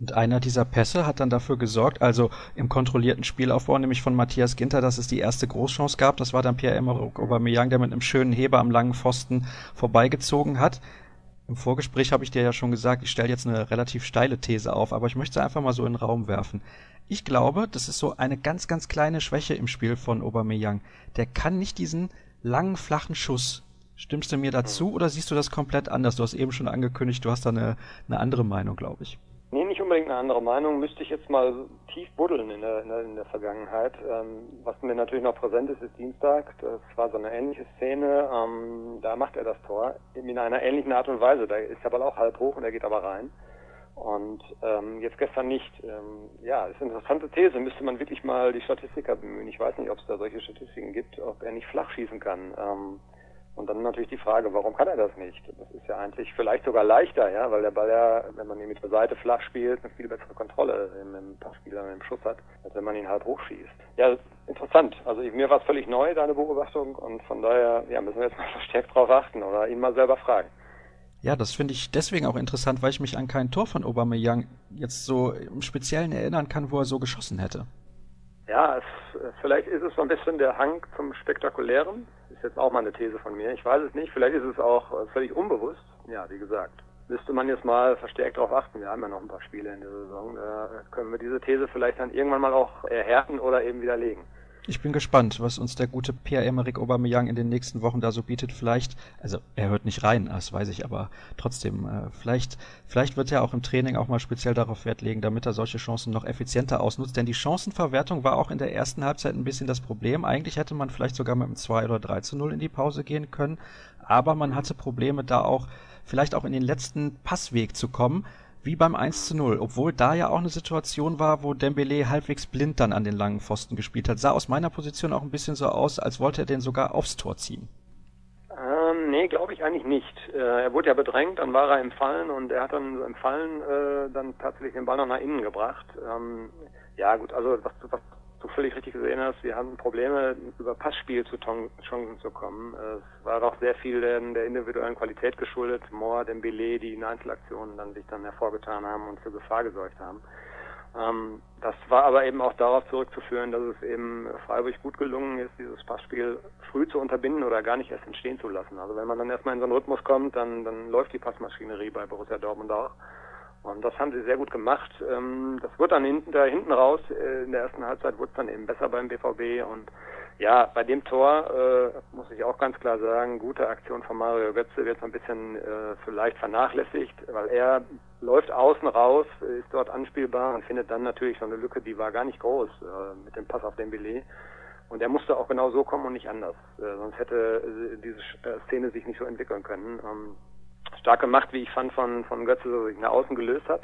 Und einer dieser Pässe hat dann dafür gesorgt, also im kontrollierten Spielaufbau, nämlich von Matthias Ginter, dass es die erste Großchance gab. Das war dann Pierre-Emerick Aubameyang, der mit einem schönen Heber am langen Pfosten vorbeigezogen hat. Im Vorgespräch habe ich dir ja schon gesagt, ich stelle jetzt eine relativ steile These auf, aber ich möchte sie einfach mal so in den Raum werfen. Ich glaube, das ist so eine ganz, ganz kleine Schwäche im Spiel von Aubameyang. Der kann nicht diesen langen, flachen Schuss. Stimmst du mir dazu oder siehst du das komplett anders? Du hast eben schon angekündigt, du hast da eine, eine andere Meinung, glaube ich. Nee, nicht unbedingt eine andere Meinung. Müsste ich jetzt mal tief buddeln in der, in der, in der Vergangenheit. Ähm, was mir natürlich noch präsent ist, ist Dienstag. Das war so eine ähnliche Szene. Ähm, da macht er das Tor in einer ähnlichen Art und Weise. Da ist der Ball auch halb hoch und er geht aber rein. Und ähm, jetzt gestern nicht. Ähm, ja, ist eine interessante These. Müsste man wirklich mal die Statistiker bemühen. Ich weiß nicht, ob es da solche Statistiken gibt, ob er nicht flach schießen kann. Ähm, und dann natürlich die Frage, warum kann er das nicht? Das ist ja eigentlich vielleicht sogar leichter, ja, weil der Ball ja, wenn man ihn mit der Seite flach spielt, eine viel bessere Kontrolle im, im Passspiel, im Schuss hat, als wenn man ihn halb hoch schießt. Ja, interessant. Also mir war es völlig neu, deine Beobachtung, und von daher, ja, müssen wir jetzt mal verstärkt drauf achten oder ihn mal selber fragen. Ja, das finde ich deswegen auch interessant, weil ich mich an kein Tor von Aubameyang jetzt so im Speziellen erinnern kann, wo er so geschossen hätte. Ja, es, vielleicht ist es so ein bisschen der Hang zum Spektakulären. Ist jetzt auch mal eine These von mir. Ich weiß es nicht. Vielleicht ist es auch völlig unbewusst. Ja, wie gesagt, müsste man jetzt mal verstärkt darauf achten. Wir haben ja noch ein paar Spiele in der Saison. Da können wir diese These vielleicht dann irgendwann mal auch erhärten oder eben widerlegen. Ich bin gespannt, was uns der gute Pierre-Emerick Aubameyang in den nächsten Wochen da so bietet. Vielleicht, also er hört nicht rein, das weiß ich, aber trotzdem, äh, vielleicht, vielleicht wird er auch im Training auch mal speziell darauf Wert legen, damit er solche Chancen noch effizienter ausnutzt. Denn die Chancenverwertung war auch in der ersten Halbzeit ein bisschen das Problem. Eigentlich hätte man vielleicht sogar mit einem 2 oder 3 zu 0 in die Pause gehen können, aber man hatte Probleme da auch, vielleicht auch in den letzten Passweg zu kommen wie beim 1 zu 0, obwohl da ja auch eine Situation war, wo Dembele halbwegs blind dann an den langen Pfosten gespielt hat. Sah aus meiner Position auch ein bisschen so aus, als wollte er den sogar aufs Tor ziehen. Ähm, nee, glaube ich eigentlich nicht. Äh, er wurde ja bedrängt, dann war er im Fallen und er hat dann im Fallen äh, dann tatsächlich den Ball noch nach innen gebracht. Ähm, ja gut, also was, was du völlig richtig gesehen hast, wir hatten Probleme, über Passspiel zu Chancen zu kommen. Es war auch sehr viel der, individuellen Qualität geschuldet. Moore, Dembele, die in Einzelaktionen dann sich dann hervorgetan haben und für Gefahr gesorgt haben. Ähm, das war aber eben auch darauf zurückzuführen, dass es eben Freiburg gut gelungen ist, dieses Passspiel früh zu unterbinden oder gar nicht erst entstehen zu lassen. Also wenn man dann erstmal in so einen Rhythmus kommt, dann, dann läuft die Passmaschinerie bei Borussia Dortmund auch. Und das haben sie sehr gut gemacht. Ähm, das wird dann hinten, da hinten raus, äh, in der ersten Halbzeit wurde es dann eben besser beim BVB und ja, bei dem Tor äh, muss ich auch ganz klar sagen, gute Aktion von Mario Götze wird so ein bisschen äh, vielleicht vernachlässigt, weil er läuft außen raus, ist dort anspielbar und findet dann natürlich so eine Lücke, die war gar nicht groß äh, mit dem Pass auf den Billet. Und er musste auch genau so kommen und nicht anders. Äh, sonst hätte äh, diese Szene sich nicht so entwickeln können. Ähm, stark gemacht, wie ich fand, von, von Götze, so sich nach außen gelöst hat.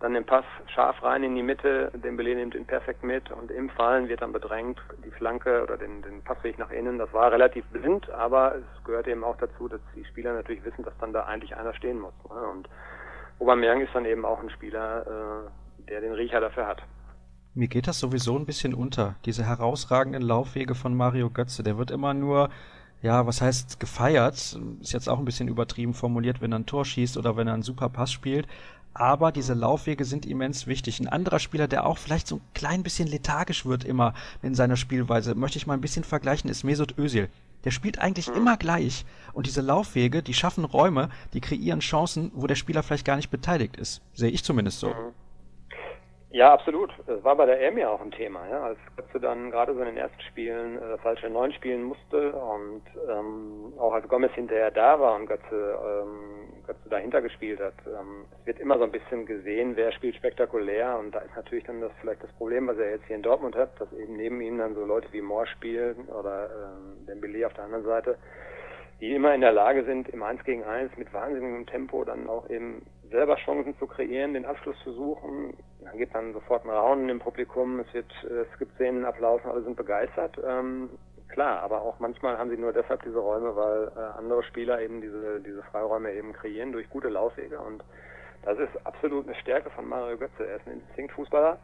Dann den Pass scharf rein in die Mitte, den Belay nimmt ihn perfekt mit und im Fallen wird dann bedrängt, die Flanke oder den, den Passweg nach innen. Das war relativ blind, aber es gehört eben auch dazu, dass die Spieler natürlich wissen, dass dann da eigentlich einer stehen muss. Ne? Und Aubameyang ist dann eben auch ein Spieler, äh, der den Riecher dafür hat. Mir geht das sowieso ein bisschen unter, diese herausragenden Laufwege von Mario Götze. Der wird immer nur ja, was heißt gefeiert? Ist jetzt auch ein bisschen übertrieben formuliert, wenn er ein Tor schießt oder wenn er einen super Pass spielt. aber diese Laufwege sind immens wichtig. Ein anderer Spieler, der auch vielleicht so ein klein bisschen lethargisch wird immer in seiner Spielweise, möchte ich mal ein bisschen vergleichen, ist Mesut Özil. Der spielt eigentlich mhm. immer gleich und diese Laufwege, die schaffen Räume, die kreieren Chancen, wo der Spieler vielleicht gar nicht beteiligt ist. Sehe ich zumindest so. Ja, absolut. Das war bei der EM ja auch ein Thema, ja, als Götze dann gerade so in den ersten Spielen äh, falsche Neun spielen musste und ähm, auch als Gomez hinterher da war und Götze, ähm, Götze dahinter gespielt hat. Ähm, es wird immer so ein bisschen gesehen, wer spielt spektakulär und da ist natürlich dann das vielleicht das Problem, was er jetzt hier in Dortmund hat, dass eben neben ihm dann so Leute wie Moore spielen oder ähm, Dembele auf der anderen Seite, die immer in der Lage sind, im 1 gegen 1 mit wahnsinnigem Tempo dann auch eben selber Chancen zu kreieren, den Abschluss zu suchen. Dann gibt dann sofort ein Raunen im Publikum, es wird, es gibt Szenenapplaus und alle sind begeistert. Ähm, klar, aber auch manchmal haben sie nur deshalb diese Räume, weil äh, andere Spieler eben diese, diese Freiräume eben kreieren durch gute Laufwege und das ist absolut eine Stärke von Mario Götze. Er ist ein Instinktfußballer,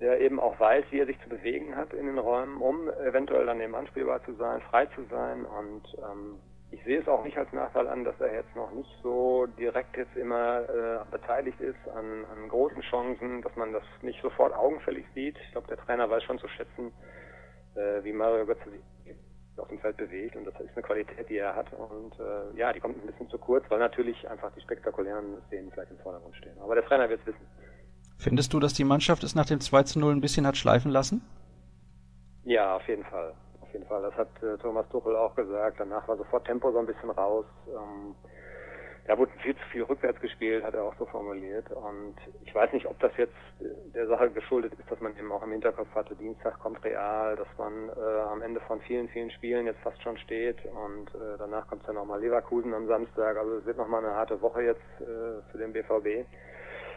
der eben auch weiß, wie er sich zu bewegen hat in den Räumen, um eventuell dann eben anspielbar zu sein, frei zu sein und ähm, ich sehe es auch nicht als Nachteil an, dass er jetzt noch nicht so direkt jetzt immer äh, beteiligt ist an, an großen Chancen, dass man das nicht sofort augenfällig sieht. Ich glaube, der Trainer weiß schon zu schätzen, äh, wie Mario Götze sich auf dem Feld bewegt und das ist eine Qualität, die er hat und äh, ja, die kommt ein bisschen zu kurz, weil natürlich einfach die spektakulären Szenen vielleicht im Vordergrund stehen. Aber der Trainer wird es wissen. Findest du, dass die Mannschaft es nach dem 2 zu 0 ein bisschen hat schleifen lassen? Ja, auf jeden Fall jeden Fall. Das hat äh, Thomas Tuchel auch gesagt. Danach war sofort Tempo so ein bisschen raus. Ähm, da wurde viel zu viel rückwärts gespielt, hat er auch so formuliert. Und ich weiß nicht, ob das jetzt der Sache geschuldet ist, dass man eben auch im Hinterkopf hatte, Dienstag kommt Real, dass man äh, am Ende von vielen, vielen Spielen jetzt fast schon steht und äh, danach kommt dann nochmal Leverkusen am Samstag. Also es wird nochmal eine harte Woche jetzt äh, für den BVB.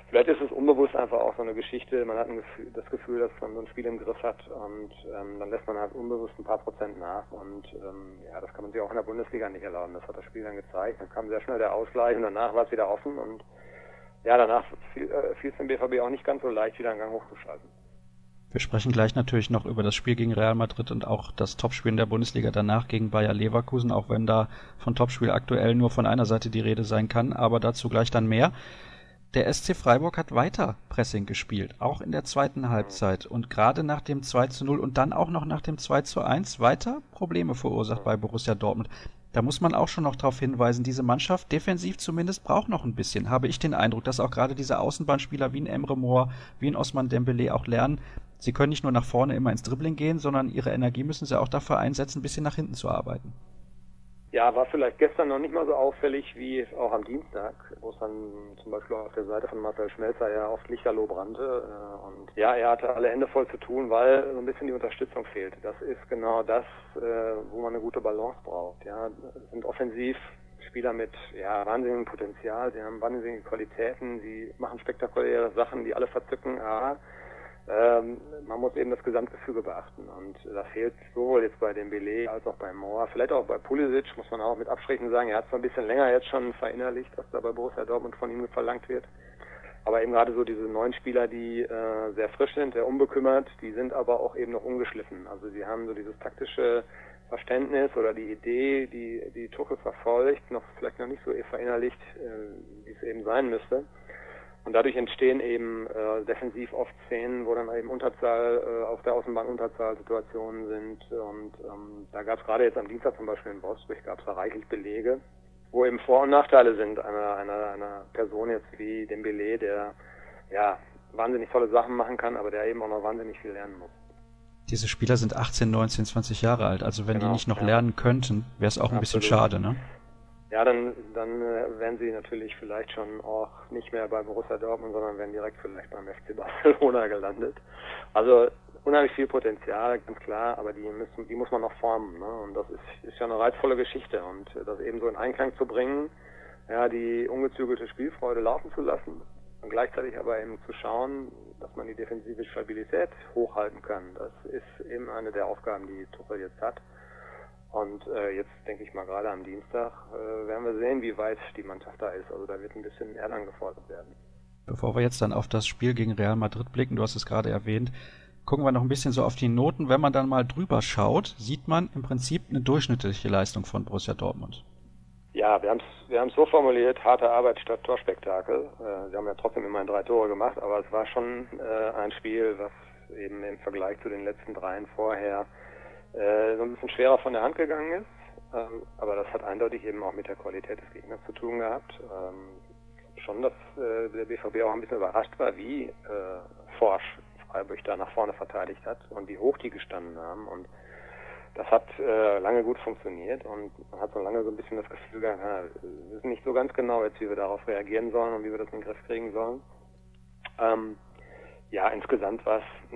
Vielleicht ist es unbewusst einfach auch so eine Geschichte. Man hat Gefühl, das Gefühl, dass man so ein Spiel im Griff hat und ähm, dann lässt man halt unbewusst ein paar Prozent nach und ähm, ja, das kann man sich auch in der Bundesliga nicht erlauben. Das hat das Spiel dann gezeigt. Dann kam sehr schnell der Ausgleich und danach war es wieder offen und ja, danach fiel äh, es dem BVB auch nicht ganz so leicht, wieder einen Gang hochzuschalten. Wir sprechen gleich natürlich noch über das Spiel gegen Real Madrid und auch das Topspiel in der Bundesliga danach gegen Bayer Leverkusen, auch wenn da von Topspiel aktuell nur von einer Seite die Rede sein kann, aber dazu gleich dann mehr. Der SC Freiburg hat weiter Pressing gespielt, auch in der zweiten Halbzeit und gerade nach dem 2 zu 0 und dann auch noch nach dem 2 zu 1 weiter Probleme verursacht bei Borussia Dortmund. Da muss man auch schon noch darauf hinweisen, diese Mannschaft defensiv zumindest braucht noch ein bisschen, habe ich den Eindruck, dass auch gerade diese Außenbahnspieler wie ein Emre Moore, wie ein Osman Dembele auch lernen, sie können nicht nur nach vorne immer ins Dribbling gehen, sondern ihre Energie müssen sie auch dafür einsetzen, ein bisschen nach hinten zu arbeiten. Ja, war vielleicht gestern noch nicht mal so auffällig wie auch am Dienstag, wo es dann zum Beispiel auf der Seite von Marcel Schmelzer ja oft Lichterloh brannte. Äh, und ja, er hatte alle Hände voll zu tun, weil so ein bisschen die Unterstützung fehlt. Das ist genau das, äh, wo man eine gute Balance braucht. Ja, sind offensiv Spieler mit ja, wahnsinnigem Potenzial, sie haben wahnsinnige Qualitäten, sie machen spektakuläre Sachen, die alle verzücken. Ja, ähm, man muss eben das Gesamtgefüge beachten und da fehlt sowohl jetzt bei dem Belay als auch bei Moore, vielleicht auch bei Pulisic, muss man auch mit Abstrichen sagen, er hat zwar ein bisschen länger jetzt schon verinnerlicht, was da bei Borussia Dortmund von ihm verlangt wird, aber eben gerade so diese neuen Spieler, die äh, sehr frisch sind, sehr unbekümmert, die sind aber auch eben noch ungeschliffen. Also sie haben so dieses taktische Verständnis oder die Idee, die die Tuchel verfolgt, noch vielleicht noch nicht so verinnerlicht, äh, wie es eben sein müsste. Und dadurch entstehen eben äh, defensiv oft Szenen, wo dann eben Unterzahl äh, auf der Außenbahn Unterzahlsituationen sind. Und ähm, da gab es gerade jetzt am Dienstag zum Beispiel in Wolfsburg gab es da reichlich Belege, wo eben Vor- und Nachteile sind einer, einer, einer Person jetzt wie dem Belay, der ja wahnsinnig tolle Sachen machen kann, aber der eben auch noch wahnsinnig viel lernen muss. Diese Spieler sind 18, 19, 20 Jahre alt, also wenn genau, die nicht noch ja. lernen könnten, wäre es auch ein Absolut. bisschen schade, ne? Ja, dann, dann äh, wären sie natürlich vielleicht schon auch nicht mehr bei Borussia Dortmund, sondern wären direkt vielleicht beim FC Barcelona gelandet. Also unheimlich viel Potenzial, ganz klar, aber die müssen, die muss man noch formen. Ne? Und das ist, ist ja eine reizvolle Geschichte und das eben so in Einklang zu bringen, ja, die ungezügelte Spielfreude laufen zu lassen und gleichzeitig aber eben zu schauen, dass man die defensive Stabilität hochhalten kann. Das ist eben eine der Aufgaben, die Tuchel jetzt hat. Und äh, jetzt denke ich mal gerade am Dienstag äh, werden wir sehen, wie weit die Mannschaft da ist. Also da wird ein bisschen mehr gefordert werden. Bevor wir jetzt dann auf das Spiel gegen Real Madrid blicken, du hast es gerade erwähnt, gucken wir noch ein bisschen so auf die Noten. Wenn man dann mal drüber schaut, sieht man im Prinzip eine durchschnittliche Leistung von Borussia Dortmund. Ja, wir haben es wir so formuliert, harte Arbeit statt Torspektakel. Äh, sie haben ja trotzdem immerhin drei Tore gemacht, aber es war schon äh, ein Spiel, was eben im Vergleich zu den letzten dreien vorher äh, so ein bisschen schwerer von der Hand gegangen ist. Ähm, aber das hat eindeutig eben auch mit der Qualität des Gegners zu tun gehabt. Ähm, schon, dass äh, der BVB auch ein bisschen überrascht war, wie äh, forsch Freiburg da nach vorne verteidigt hat und wie hoch die gestanden haben. Und das hat äh, lange gut funktioniert und man hat so lange so ein bisschen das Gefühl gehabt, wir wissen nicht so ganz genau jetzt, wie wir darauf reagieren sollen und wie wir das in den Griff kriegen sollen. Ähm, ja, insgesamt war es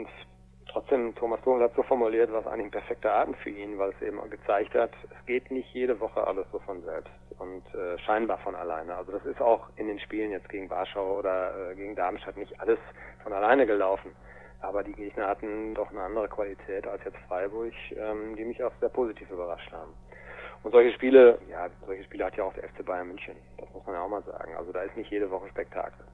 trotzdem, Thomas Tuchel hat so formuliert, war es eigentlich ein perfekter Abend für ihn, weil es eben gezeigt hat, es geht nicht jede Woche alles so von selbst und äh, scheinbar von alleine. Also das ist auch in den Spielen jetzt gegen Warschau oder äh, gegen Darmstadt nicht alles von alleine gelaufen. Aber die Gegner hatten doch eine andere Qualität als jetzt Freiburg, ähm, die mich auch sehr positiv überrascht haben. Und solche Spiele, ja, solche Spiele hat ja auch der FC Bayern München. Das muss man ja auch mal sagen. Also da ist nicht jede Woche Spektakel.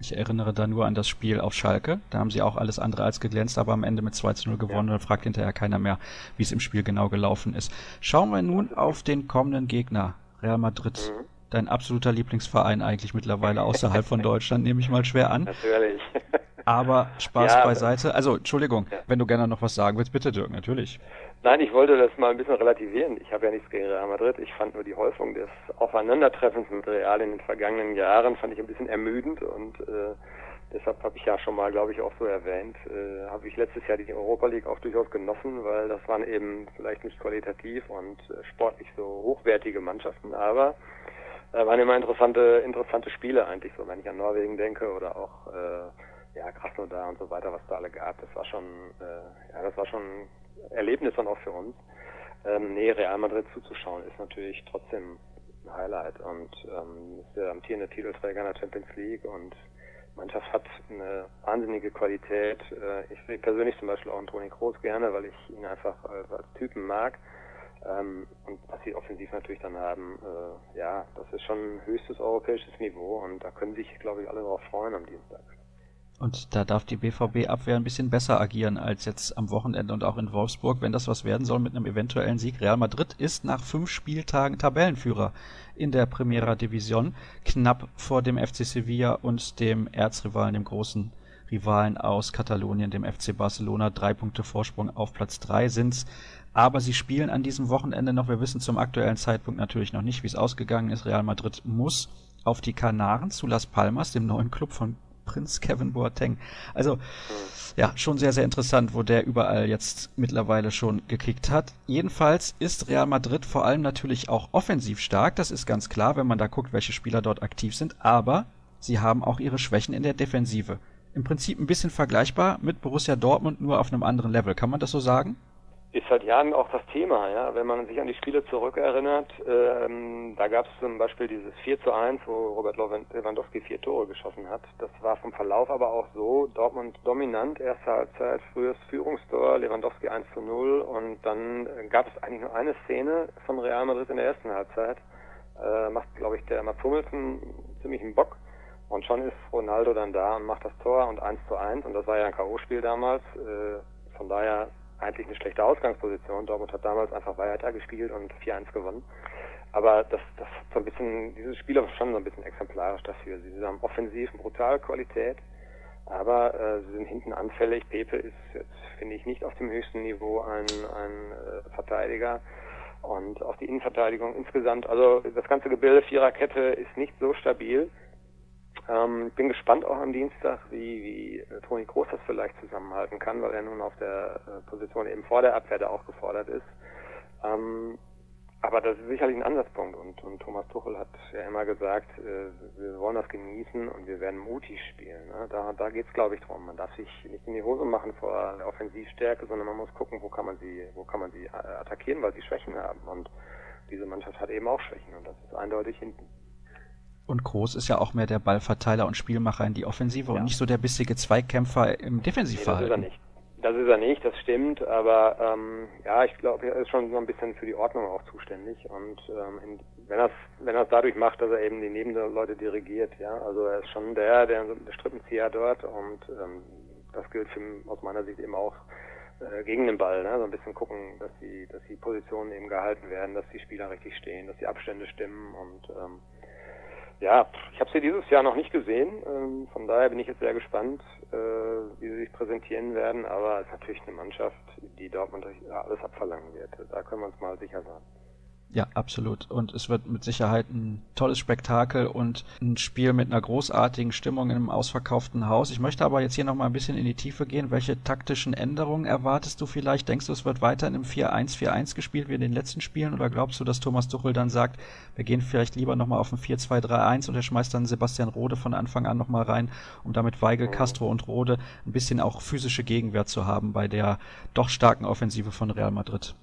Ich erinnere da nur an das Spiel auf Schalke. Da haben sie auch alles andere als geglänzt, aber am Ende mit 2 zu 0 gewonnen. Ja. Und fragt hinterher keiner mehr, wie es im Spiel genau gelaufen ist. Schauen wir nun auf den kommenden Gegner, Real Madrid. Mhm. Dein absoluter Lieblingsverein eigentlich mittlerweile außerhalb von Deutschland, nehme ich mal schwer an. Natürlich. Aber Spaß ja, beiseite. Also, Entschuldigung, ja. wenn du gerne noch was sagen willst, bitte Dirk, natürlich. Nein, ich wollte das mal ein bisschen relativieren. Ich habe ja nichts gegen Real Madrid. Ich fand nur die Häufung des Aufeinandertreffens mit Real in den vergangenen Jahren fand ich ein bisschen ermüdend und äh, deshalb habe ich ja schon mal, glaube ich, auch so erwähnt, äh, habe ich letztes Jahr die Europa League auch durchaus genossen, weil das waren eben vielleicht nicht qualitativ und äh, sportlich so hochwertige Mannschaften, aber äh, waren immer interessante, interessante Spiele eigentlich, so wenn ich an Norwegen denke oder auch äh, ja, Krasnodar und so weiter, was da alle gab, das war schon, äh, ja, das war schon Erlebnis dann auch für uns. Ähm, nee, Real Madrid zuzuschauen ist natürlich trotzdem ein Highlight und ähm, ist der amtierende Titelträger in der Champions League und Mannschaft hat eine wahnsinnige Qualität. Äh, ich sehe persönlich zum Beispiel auch einen Toni Kroos gerne, weil ich ihn einfach als, als Typen mag. Ähm, und was sie offensiv natürlich dann haben, äh, ja, das ist schon höchstes europäisches Niveau und da können sich, glaube ich, alle darauf freuen am Dienstag. Und da darf die BVB-Abwehr ein bisschen besser agieren als jetzt am Wochenende und auch in Wolfsburg, wenn das was werden soll mit einem eventuellen Sieg. Real Madrid ist nach fünf Spieltagen Tabellenführer in der Primera Division, knapp vor dem FC Sevilla und dem Erzrivalen, dem großen Rivalen aus Katalonien, dem FC Barcelona. Drei Punkte Vorsprung auf Platz drei sind's. Aber sie spielen an diesem Wochenende noch. Wir wissen zum aktuellen Zeitpunkt natürlich noch nicht, wie es ausgegangen ist. Real Madrid muss auf die Kanaren zu Las Palmas, dem neuen Club von Prinz Kevin Boateng. Also ja, schon sehr, sehr interessant, wo der überall jetzt mittlerweile schon gekickt hat. Jedenfalls ist Real Madrid vor allem natürlich auch offensiv stark. Das ist ganz klar, wenn man da guckt, welche Spieler dort aktiv sind. Aber sie haben auch ihre Schwächen in der Defensive. Im Prinzip ein bisschen vergleichbar mit Borussia Dortmund, nur auf einem anderen Level. Kann man das so sagen? Ist seit Jahren auch das Thema, ja. Wenn man sich an die Spiele zurückerinnert, ähm, da gab es zum Beispiel dieses 4 zu 1, wo Robert Lewandowski vier Tore geschossen hat. Das war vom Verlauf aber auch so, Dortmund dominant, erste Halbzeit, frühes Führungstor, Lewandowski 1 zu 0 und dann gab es eigentlich nur eine Szene von Real Madrid in der ersten Halbzeit. Äh, macht, glaube ich, der Mats Hummels ziemlich einen Bock. Und schon ist Ronaldo dann da und macht das Tor und 1 zu 1 und das war ja ein K.O.-Spiel damals. Äh, von daher eigentlich eine schlechte Ausgangsposition. Dortmund hat damals einfach weiter gespielt und 4-1 gewonnen. Aber das, das so ein bisschen, dieses Spiel ist schon so ein bisschen exemplarisch dafür. Sie haben offensiv brutal Qualität, aber äh, sie sind hinten anfällig. Pepe ist jetzt, finde ich, nicht auf dem höchsten Niveau ein, ein äh, Verteidiger. Und auch die Innenverteidigung insgesamt, also das ganze Gebilde Viererkette ist nicht so stabil. Ähm, bin gespannt auch am Dienstag, wie, wie äh, Toni Kroos das vielleicht zusammenhalten kann, weil er nun auf der äh, Position eben vor der Abwehr da auch gefordert ist. Ähm, aber das ist sicherlich ein Ansatzpunkt und, und Thomas Tuchel hat ja immer gesagt, äh, wir wollen das genießen und wir werden mutig spielen. Ne? Da, da geht es, glaube ich, drum. Man darf sich nicht in die Hose machen vor der Offensivstärke, sondern man muss gucken, wo kann man sie, wo kann man sie äh, attackieren, weil sie Schwächen haben. Und diese Mannschaft hat eben auch Schwächen und das ist eindeutig hinten. Und Groß ist ja auch mehr der Ballverteiler und Spielmacher in die Offensive ja. und nicht so der bissige Zweikkämpfer im Defensivverhalten. Nee, das ist er nicht. Das ist er nicht, das stimmt, aber ähm, ja, ich glaube, er ist schon so ein bisschen für die Ordnung auch zuständig und ähm, in, wenn er wenn er es dadurch macht, dass er eben die Nebenleute dirigiert, ja, also er ist schon der, der, der Strippenzieher dort und ähm, das gilt für, aus meiner Sicht eben auch äh, gegen den Ball, ne? so ein bisschen gucken, dass die, dass die Positionen eben gehalten werden, dass die Spieler richtig stehen, dass die Abstände stimmen und ähm, ja, ich habe sie dieses Jahr noch nicht gesehen, ähm, von daher bin ich jetzt sehr gespannt, äh, wie sie sich präsentieren werden, aber es ist natürlich eine Mannschaft, die Dortmund alles abverlangen wird. Da können wir uns mal sicher sein. Ja, absolut. Und es wird mit Sicherheit ein tolles Spektakel und ein Spiel mit einer großartigen Stimmung in einem ausverkauften Haus. Ich möchte aber jetzt hier nochmal ein bisschen in die Tiefe gehen. Welche taktischen Änderungen erwartest du vielleicht? Denkst du, es wird weiter in einem 4-1-4-1 gespielt wie in den letzten Spielen? Oder glaubst du, dass Thomas Tuchel dann sagt, wir gehen vielleicht lieber nochmal auf ein 4-2-3-1 und er schmeißt dann Sebastian Rode von Anfang an nochmal rein, um damit Weigel, mhm. Castro und Rode ein bisschen auch physische Gegenwehr zu haben bei der doch starken Offensive von Real Madrid?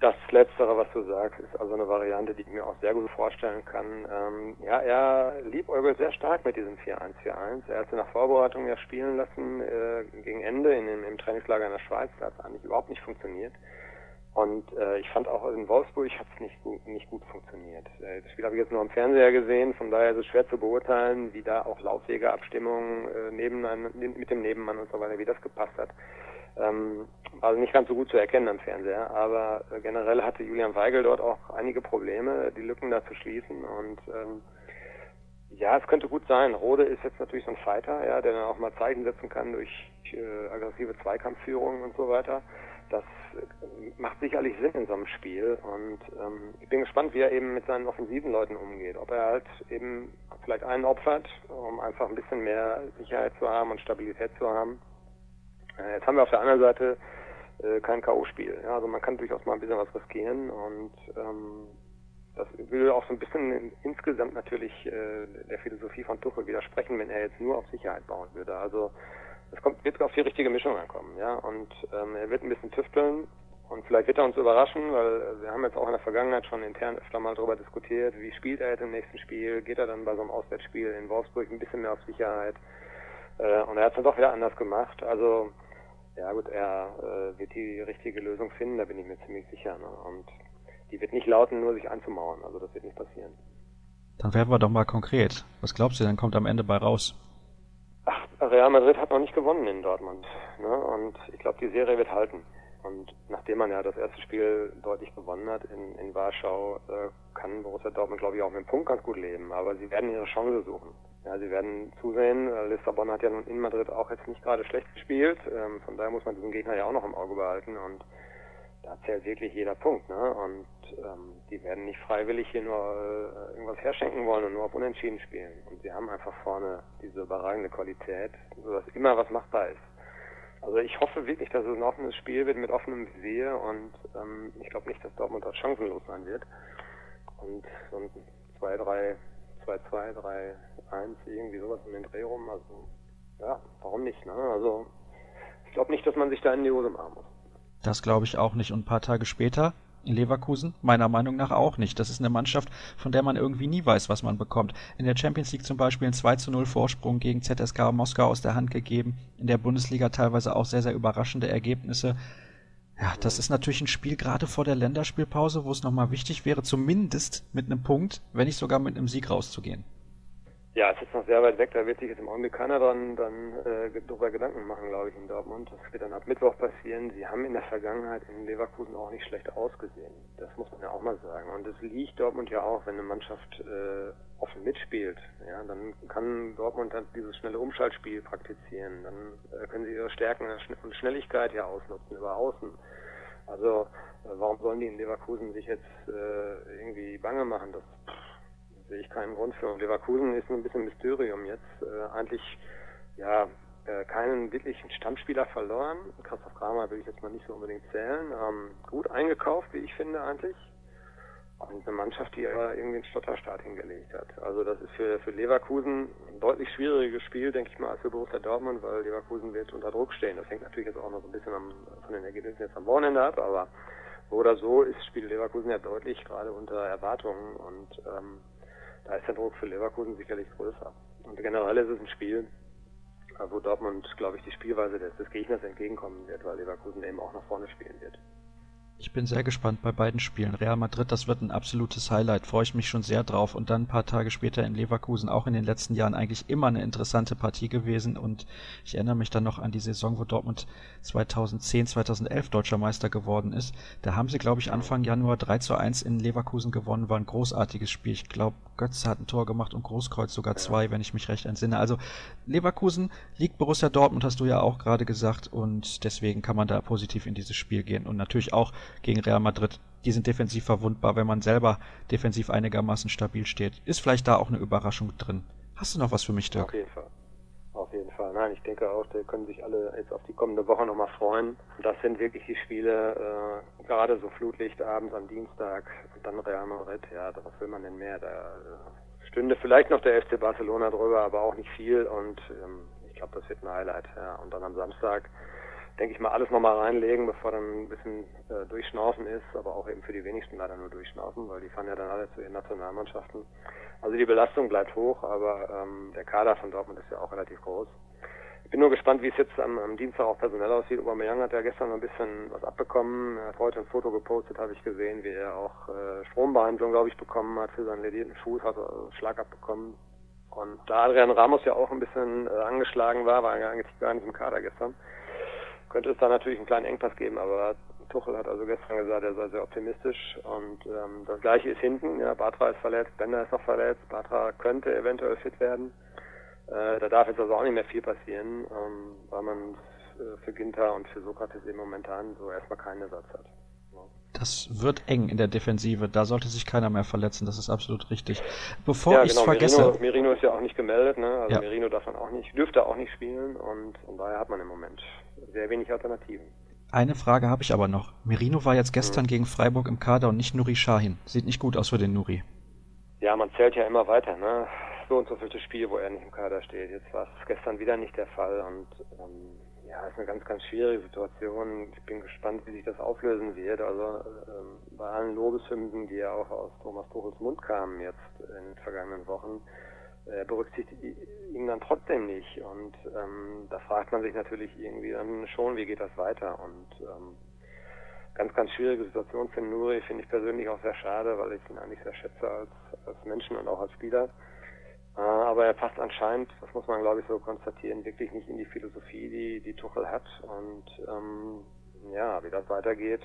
Das Letztere, was du sagst, ist also eine Variante, die ich mir auch sehr gut vorstellen kann. Ähm, ja, er liebäugelt sehr stark mit diesem 4-1-4-1. Er hat sie nach Vorbereitung ja spielen lassen äh, gegen Ende in dem, im Trainingslager in der Schweiz. Da hat es eigentlich überhaupt nicht funktioniert. Und äh, ich fand auch in Wolfsburg hat es nicht gut, nicht gut funktioniert. Äh, das Spiel habe ich jetzt nur am Fernseher gesehen, von daher ist es schwer zu beurteilen, wie da auch laufige Abstimmungen äh, neben, mit dem Nebenmann und so weiter, wie das gepasst hat. Ähm, also nicht ganz so gut zu erkennen am Fernseher, aber äh, generell hatte Julian Weigel dort auch einige Probleme, die Lücken da zu schließen und ähm, ja, es könnte gut sein. Rode ist jetzt natürlich so ein Fighter, ja, der dann auch mal Zeichen setzen kann durch äh, aggressive Zweikampfführung und so weiter. Das äh, macht sicherlich Sinn in so einem Spiel und ähm, ich bin gespannt, wie er eben mit seinen offensiven Leuten umgeht. Ob er halt eben vielleicht einen opfert, um einfach ein bisschen mehr Sicherheit zu haben und Stabilität zu haben jetzt haben wir auf der anderen Seite äh, kein K.O.-Spiel. Ja, also man kann durchaus mal ein bisschen was riskieren und ähm, das würde auch so ein bisschen insgesamt natürlich äh, der Philosophie von Tuchel widersprechen, wenn er jetzt nur auf Sicherheit bauen würde. Also es kommt, wird auf die richtige Mischung ankommen, ja. Und ähm, er wird ein bisschen tüfteln und vielleicht wird er uns überraschen, weil wir haben jetzt auch in der Vergangenheit schon intern öfter mal darüber diskutiert, wie spielt er jetzt im nächsten Spiel, geht er dann bei so einem Auswärtsspiel in Wolfsburg ein bisschen mehr auf Sicherheit. Äh, und er hat es dann doch wieder anders gemacht. Also ja gut, er äh, wird die richtige Lösung finden, da bin ich mir ziemlich sicher. Ne? Und die wird nicht lauten, nur sich anzumauern. Also das wird nicht passieren. Dann werden wir doch mal konkret. Was glaubst du denn, kommt am Ende bei raus? Ach, Real Madrid hat noch nicht gewonnen in Dortmund. Ne? Und ich glaube, die Serie wird halten. Und nachdem man ja das erste Spiel deutlich gewonnen hat in, in Warschau, äh, kann Borussia Dortmund, glaube ich, auch mit dem Punkt ganz gut leben. Aber sie werden ihre Chance suchen. Ja, sie werden zusehen. Äh, Lissabon hat ja nun in Madrid auch jetzt nicht gerade schlecht gespielt. Ähm, von daher muss man diesen Gegner ja auch noch im Auge behalten. Und da zählt wirklich jeder Punkt. Ne? Und ähm, die werden nicht freiwillig hier nur äh, irgendwas herschenken wollen und nur auf Unentschieden spielen. Und sie haben einfach vorne diese überragende Qualität, sodass immer was machbar ist. Also ich hoffe wirklich, dass es ein offenes Spiel wird mit offenem Visier und ähm, ich glaube nicht, dass Dortmund da chancenlos sein wird. Und so ein 2, 3, 2, 2, 3, 1, irgendwie sowas in den Dreh rum. Also ja, warum nicht, ne? Also ich glaube nicht, dass man sich da in die Hose machen muss. Das glaube ich auch nicht. Und ein paar Tage später in Leverkusen? Meiner Meinung nach auch nicht. Das ist eine Mannschaft, von der man irgendwie nie weiß, was man bekommt. In der Champions League zum Beispiel ein 2 zu 0 Vorsprung gegen ZSK Moskau aus der Hand gegeben. In der Bundesliga teilweise auch sehr, sehr überraschende Ergebnisse. Ja, das ist natürlich ein Spiel gerade vor der Länderspielpause, wo es nochmal wichtig wäre, zumindest mit einem Punkt, wenn nicht sogar mit einem Sieg rauszugehen. Ja, es ist noch sehr weit weg, da wird sich jetzt im Augenblick keiner dran dann äh, darüber Gedanken machen, glaube ich, in Dortmund. Das wird dann ab Mittwoch passieren. Sie haben in der Vergangenheit in Leverkusen auch nicht schlecht ausgesehen. Das muss man ja auch mal sagen. Und es liegt Dortmund ja auch, wenn eine Mannschaft äh, offen mitspielt. Ja, dann kann Dortmund dann dieses schnelle Umschaltspiel praktizieren. Dann äh, können sie ihre Stärken und Schnelligkeit ja ausnutzen über Außen. Also äh, warum sollen die in Leverkusen sich jetzt äh, irgendwie bange machen? Das sehe ich keinen Grund für. Leverkusen ist ein bisschen Mysterium jetzt. Äh, eigentlich ja äh, keinen wirklichen Stammspieler verloren. Christoph Kramer will ich jetzt mal nicht so unbedingt zählen. Ähm, gut eingekauft, wie ich finde eigentlich. Und eine Mannschaft, die aber irgendwie einen Stotterstart hingelegt hat. Also das ist für, für Leverkusen ein deutlich schwieriges Spiel, denke ich mal, als für Borussia Dortmund, weil Leverkusen wird unter Druck stehen. Das hängt natürlich jetzt auch noch so ein bisschen am, von den Ergebnissen jetzt am Wochenende ab, aber so oder so ist Spiel Leverkusen ja deutlich gerade unter Erwartungen und ähm, da ist der Druck für Leverkusen sicherlich größer. Und generell ist es ein Spiel, wo Dortmund, glaube ich, die Spielweise des, des Gegners entgegenkommen wird, weil Leverkusen eben auch nach vorne spielen wird. Ich bin sehr gespannt bei beiden Spielen. Real Madrid, das wird ein absolutes Highlight. Freue ich mich schon sehr drauf. Und dann ein paar Tage später in Leverkusen, auch in den letzten Jahren eigentlich immer eine interessante Partie gewesen. Und ich erinnere mich dann noch an die Saison, wo Dortmund 2010, 2011 deutscher Meister geworden ist. Da haben sie, glaube ich, Anfang Januar 3 zu 1 in Leverkusen gewonnen. War ein großartiges Spiel. Ich glaube, Götze hat ein Tor gemacht und Großkreuz sogar zwei, wenn ich mich recht entsinne. Also Leverkusen liegt Borussia Dortmund, hast du ja auch gerade gesagt. Und deswegen kann man da positiv in dieses Spiel gehen. Und natürlich auch gegen Real Madrid. Die sind defensiv verwundbar, wenn man selber defensiv einigermaßen stabil steht. Ist vielleicht da auch eine Überraschung drin. Hast du noch was für mich, Dirk? Auf jeden Fall. Auf jeden Fall. Nein, ich denke auch, da können sich alle jetzt auf die kommende Woche nochmal freuen. Das sind wirklich die Spiele, äh, gerade so Flutlicht abends am Dienstag und dann Real Madrid. Ja, was will man denn mehr? Da äh, stünde vielleicht noch der FC Barcelona drüber, aber auch nicht viel und ähm, ich glaube, das wird ein Highlight. Ja. Und dann am Samstag denke ich mal, alles nochmal reinlegen, bevor dann ein bisschen äh, durchschnaufen ist, aber auch eben für die wenigsten leider nur durchschnaufen, weil die fahren ja dann alle zu ihren Nationalmannschaften. Also die Belastung bleibt hoch, aber ähm, der Kader von Dortmund ist ja auch relativ groß. Ich bin nur gespannt, wie es jetzt am, am Dienstag auch personell aussieht. Aubameyang hat ja gestern noch ein bisschen was abbekommen. Er hat heute ein Foto gepostet, habe ich gesehen, wie er auch äh, Strombehandlung, glaube ich, bekommen hat für seinen ledierten Fuß, hat er Schlag abbekommen. Und da Adrian Ramos ja auch ein bisschen äh, angeschlagen war, war er eigentlich gar nicht im Kader gestern könnte es da natürlich einen kleinen Engpass geben, aber Tuchel hat also gestern gesagt, er sei sehr optimistisch und ähm, das gleiche ist hinten, ja, Batra ist verletzt, Bender ist noch verletzt, Batra könnte eventuell fit werden. Äh, da darf jetzt also auch nicht mehr viel passieren, ähm, weil man äh, für Ginter und für Sokrates eben momentan so erstmal keinen Ersatz hat. Das wird eng in der Defensive. Da sollte sich keiner mehr verletzen. Das ist absolut richtig. Bevor ja, ich es genau. vergesse. Merino, Merino ist ja auch nicht gemeldet. Ne? Also Ja. Merino darf man auch nicht, dürfte auch nicht spielen und von daher hat man im Moment sehr wenig Alternativen. Eine Frage habe ich aber noch. Merino war jetzt gestern gegen Freiburg im Kader und nicht Nuri Sahin. Sieht nicht gut aus für den Nuri. Ja, man zählt ja immer weiter, ne? So und so viele Spiele, wo er nicht im Kader steht. Jetzt war es gestern wieder nicht der Fall und ähm, ja, ist eine ganz, ganz schwierige Situation. Ich bin gespannt, wie sich das auflösen wird. Also ähm, bei allen Lobeshymnen, die ja auch aus Thomas Tuchels Mund kamen jetzt in den vergangenen Wochen, äh, berücksichtigt ihn dann trotzdem nicht. Und ähm, da fragt man sich natürlich irgendwie dann schon, wie geht das weiter? Und ähm, ganz, ganz schwierige Situation für Nuri, finde ich persönlich auch sehr schade, weil ich ihn eigentlich sehr schätze als, als Menschen und auch als Spieler. Äh, aber er passt anscheinend, das muss man glaube ich so konstatieren, wirklich nicht in die Philosophie, die, die Tuchel hat. Und ähm, ja, wie das weitergeht,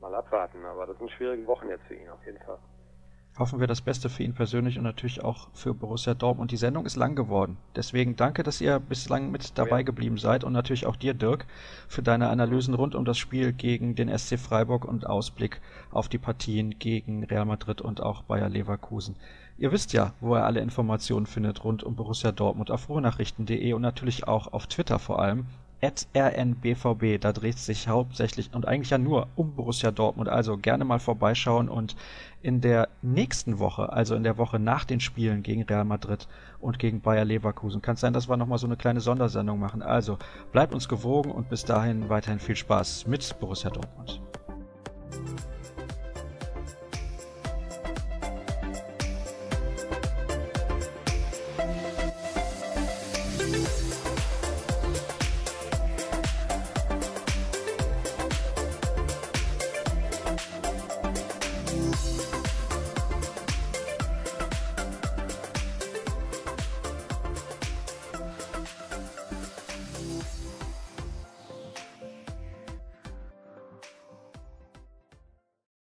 mal abwarten. Aber das sind schwierige Wochen jetzt für ihn auf jeden Fall. Hoffen wir das Beste für ihn persönlich und natürlich auch für Borussia Dortmund. Die Sendung ist lang geworden. Deswegen danke, dass ihr bislang mit dabei geblieben seid und natürlich auch dir, Dirk, für deine Analysen rund um das Spiel gegen den SC Freiburg und Ausblick auf die Partien gegen Real Madrid und auch Bayer Leverkusen. Ihr wisst ja, wo ihr alle Informationen findet rund um Borussia Dortmund auf ruhenachrichten.de und natürlich auch auf Twitter vor allem. At rnbvb, da dreht es sich hauptsächlich und eigentlich ja nur um Borussia Dortmund. Also gerne mal vorbeischauen und in der nächsten Woche, also in der Woche nach den Spielen gegen Real Madrid und gegen Bayer Leverkusen, kann es sein, dass wir nochmal so eine kleine Sondersendung machen. Also bleibt uns gewogen und bis dahin weiterhin viel Spaß mit Borussia Dortmund.